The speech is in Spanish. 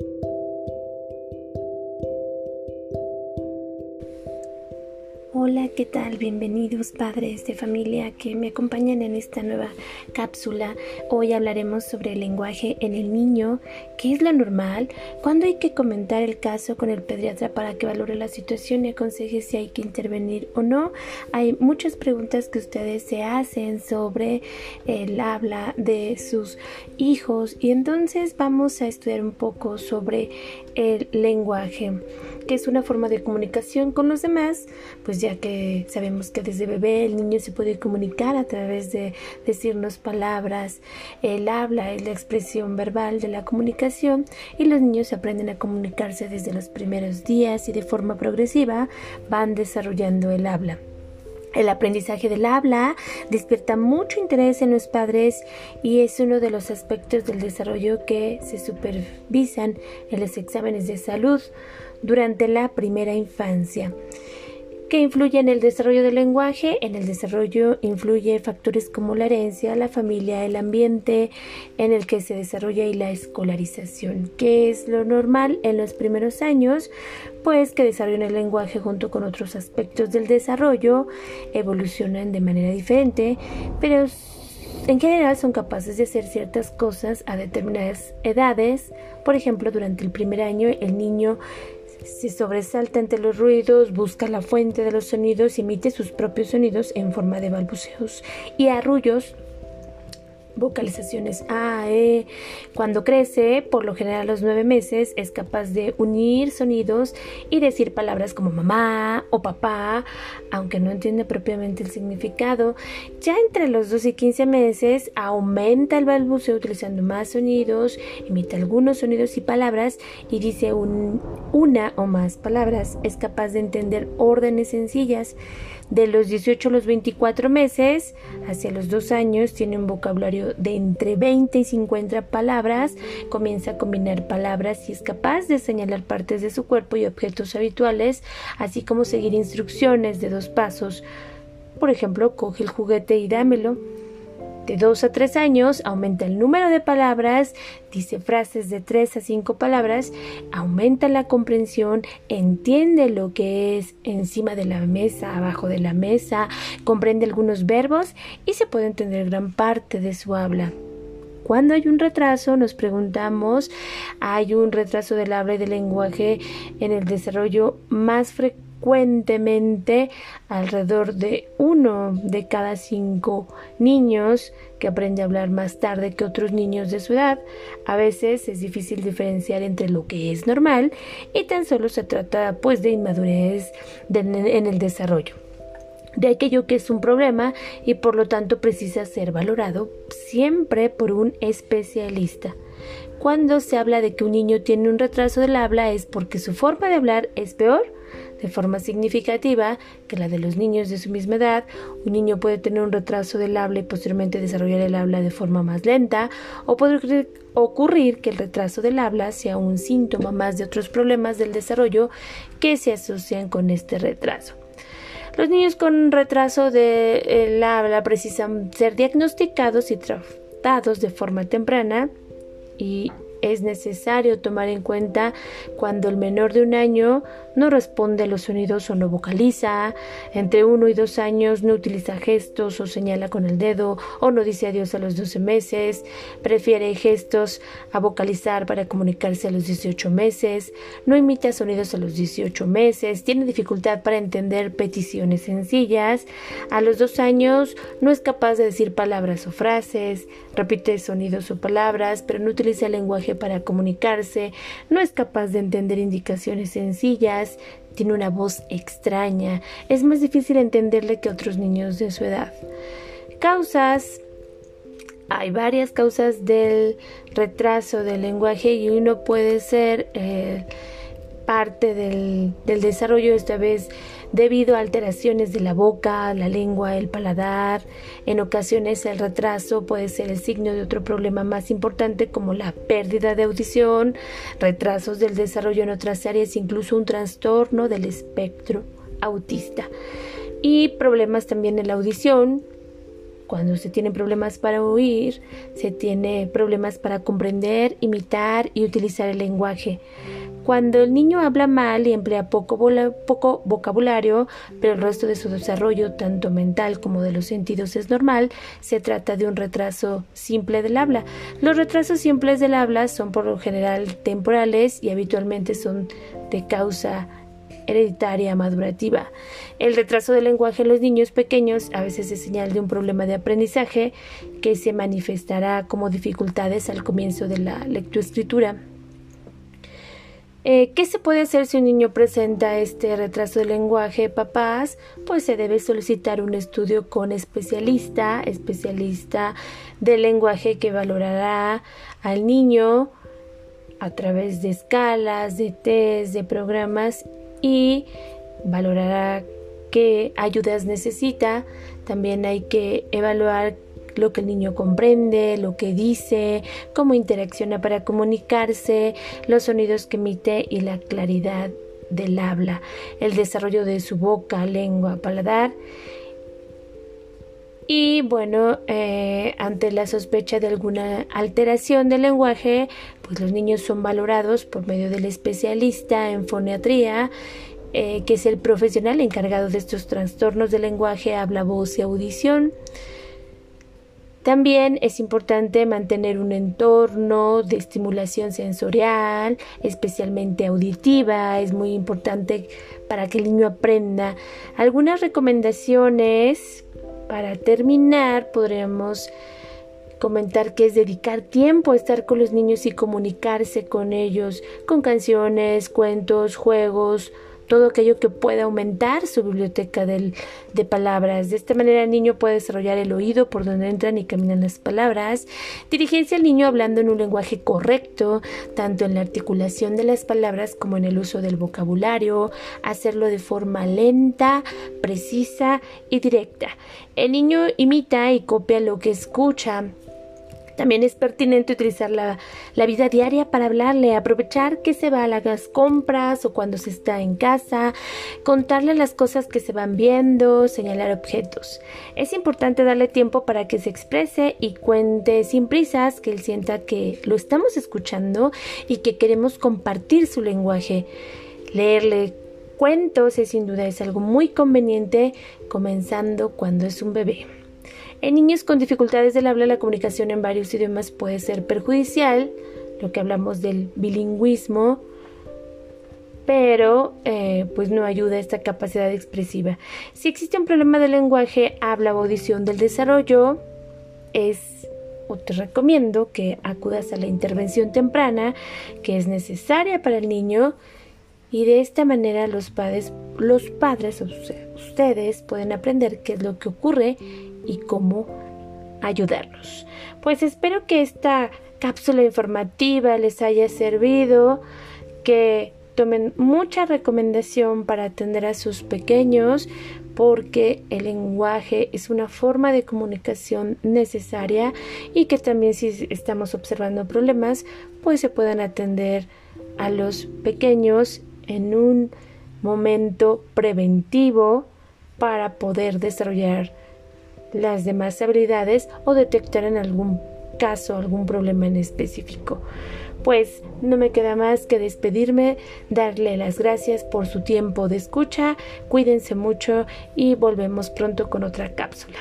Thank you. Hola, ¿qué tal? Bienvenidos padres de familia que me acompañan en esta nueva cápsula. Hoy hablaremos sobre el lenguaje en el niño, qué es lo normal, cuándo hay que comentar el caso con el pediatra para que valore la situación y aconseje si hay que intervenir o no. Hay muchas preguntas que ustedes se hacen sobre el habla de sus hijos y entonces vamos a estudiar un poco sobre el lenguaje que es una forma de comunicación con los demás, pues ya que sabemos que desde bebé el niño se puede comunicar a través de decirnos palabras, el habla es la expresión verbal de la comunicación y los niños aprenden a comunicarse desde los primeros días y de forma progresiva van desarrollando el habla. El aprendizaje del habla despierta mucho interés en los padres y es uno de los aspectos del desarrollo que se supervisan en los exámenes de salud durante la primera infancia. ¿Qué influye en el desarrollo del lenguaje? En el desarrollo influye factores como la herencia, la familia, el ambiente en el que se desarrolla y la escolarización. ¿Qué es lo normal en los primeros años? Pues que desarrollan el lenguaje junto con otros aspectos del desarrollo, evolucionan de manera diferente, pero en general son capaces de hacer ciertas cosas a determinadas edades. Por ejemplo, durante el primer año el niño se sobresalta ante los ruidos, busca la fuente de los sonidos y emite sus propios sonidos en forma de balbuceos y arrullos vocalizaciones A, E. Cuando crece, por lo general a los nueve meses, es capaz de unir sonidos y decir palabras como mamá o papá, aunque no entiende propiamente el significado. Ya entre los 2 y 15 meses aumenta el balbuceo utilizando más sonidos, imita algunos sonidos y palabras y dice una o más palabras. Es capaz de entender órdenes sencillas. De los 18 a los 24 meses, hacia los 2 años, tiene un vocabulario de entre 20 y 50 palabras, comienza a combinar palabras y es capaz de señalar partes de su cuerpo y objetos habituales, así como seguir instrucciones de dos pasos. Por ejemplo, coge el juguete y dámelo. De 2 a 3 años aumenta el número de palabras, dice frases de 3 a 5 palabras, aumenta la comprensión, entiende lo que es encima de la mesa, abajo de la mesa, comprende algunos verbos y se puede entender gran parte de su habla. Cuando hay un retraso, nos preguntamos, hay un retraso del habla y del lenguaje en el desarrollo más frecuente frecuentemente alrededor de uno de cada cinco niños que aprende a hablar más tarde que otros niños de su edad. A veces es difícil diferenciar entre lo que es normal y tan solo se trata pues de inmadurez en el desarrollo de aquello que es un problema y por lo tanto precisa ser valorado siempre por un especialista. Cuando se habla de que un niño tiene un retraso del habla es porque su forma de hablar es peor de forma significativa que la de los niños de su misma edad. Un niño puede tener un retraso del habla y posteriormente desarrollar el habla de forma más lenta o puede ocurrir que el retraso del habla sea un síntoma más de otros problemas del desarrollo que se asocian con este retraso. Los niños con retraso del habla precisan ser diagnosticados y tratados de forma temprana y es necesario tomar en cuenta cuando el menor de un año no responde a los sonidos o no vocaliza, entre uno y dos años no utiliza gestos o señala con el dedo o no dice adiós a los 12 meses, prefiere gestos a vocalizar para comunicarse a los 18 meses, no imita sonidos a los 18 meses, tiene dificultad para entender peticiones sencillas, a los dos años no es capaz de decir palabras o frases, repite sonidos o palabras, pero no utiliza el lenguaje para comunicarse, no es capaz de entender indicaciones sencillas, tiene una voz extraña, es más difícil entenderle que otros niños de su edad. Causas. Hay varias causas del retraso del lenguaje y uno puede ser eh, parte del, del desarrollo esta vez debido a alteraciones de la boca, la lengua, el paladar. En ocasiones el retraso puede ser el signo de otro problema más importante como la pérdida de audición, retrasos del desarrollo en otras áreas, incluso un trastorno del espectro autista. Y problemas también en la audición, Cuando se tienen problemas para oír, se tiene problemas para comprender, imitar y utilizar el lenguaje. Cuando el niño habla mal y emplea poco, vocabulario, pero el resto de su desarrollo, tanto mental como de los sentidos, es normal, se trata de un retraso simple del habla. Los retrasos simples del habla son por lo general temporales y habitualmente son de causa hereditaria madurativa. El retraso del lenguaje en los niños pequeños a veces es señal de un problema de aprendizaje que se manifestará como dificultades al comienzo de la lectoescritura. Eh, ¿Qué se puede hacer si un niño presenta este retraso del lenguaje, papás? Pues se debe solicitar un estudio con especialista, especialista del lenguaje que valorará al niño a través de escalas, de test, de programas y valorará qué ayudas necesita. También hay que evaluar lo que el niño comprende, lo que dice, cómo interacciona para comunicarse, los sonidos que emite y la claridad del habla, el desarrollo de su boca, lengua, paladar. Y bueno, eh, ante la sospecha de alguna alteración del lenguaje, pues los niños son valorados por medio del especialista en foniatría, eh, que es el profesional encargado de estos trastornos del lenguaje, habla, voz y audición. También es importante mantener un entorno de estimulación sensorial, especialmente auditiva. Es muy importante para que el niño aprenda. Algunas recomendaciones para terminar podríamos comentar que es dedicar tiempo a estar con los niños y comunicarse con ellos con canciones, cuentos, juegos, todo aquello que pueda aumentar su biblioteca de palabras. De esta manera el niño puede desarrollar el oído por donde entran y caminan las palabras, dirigirse al niño hablando en un lenguaje correcto, tanto en la articulación de las palabras como en el uso del vocabulario, hacerlo de forma lenta, precisa y directa. El niño imita y copia lo que escucha también es pertinente utilizar la, vida diaria para hablarle, aprovechar que se va a las compras o cuando se está en casa, contarle las cosas que se van viendo, señalar objetos. Es importante darle tiempo para que se exprese y cuente sin prisas, que él sienta que lo estamos escuchando y que queremos compartir su lenguaje. Leerle cuentos es sin duda es algo muy conveniente comenzando cuando es un bebé. En niños con dificultades del habla, la comunicación en varios idiomas puede ser perjudicial, lo que hablamos del bilingüismo, pero eh, pues no ayuda a esta capacidad expresiva. Si existe un problema de lenguaje, habla o audición del desarrollo, es o te recomiendo que acudas a la intervención temprana que es necesaria para el niño y de esta manera los padres, los padres o ustedes pueden aprender qué es lo que ocurre y cómo ayudarlos. Pues espero que esta cápsula informativa les haya servido, que tomen mucha recomendación para atender a sus pequeños, porque el lenguaje es una forma de comunicación necesaria y que también si estamos observando problemas, pues se puedan atender a los pequeños en un momento preventivo para poder desarrollar las demás habilidades o detectar en algún caso algún problema en específico. Pues no me queda más que despedirme, darle las gracias por su tiempo de escucha, cuídense mucho y volvemos pronto con otra cápsula.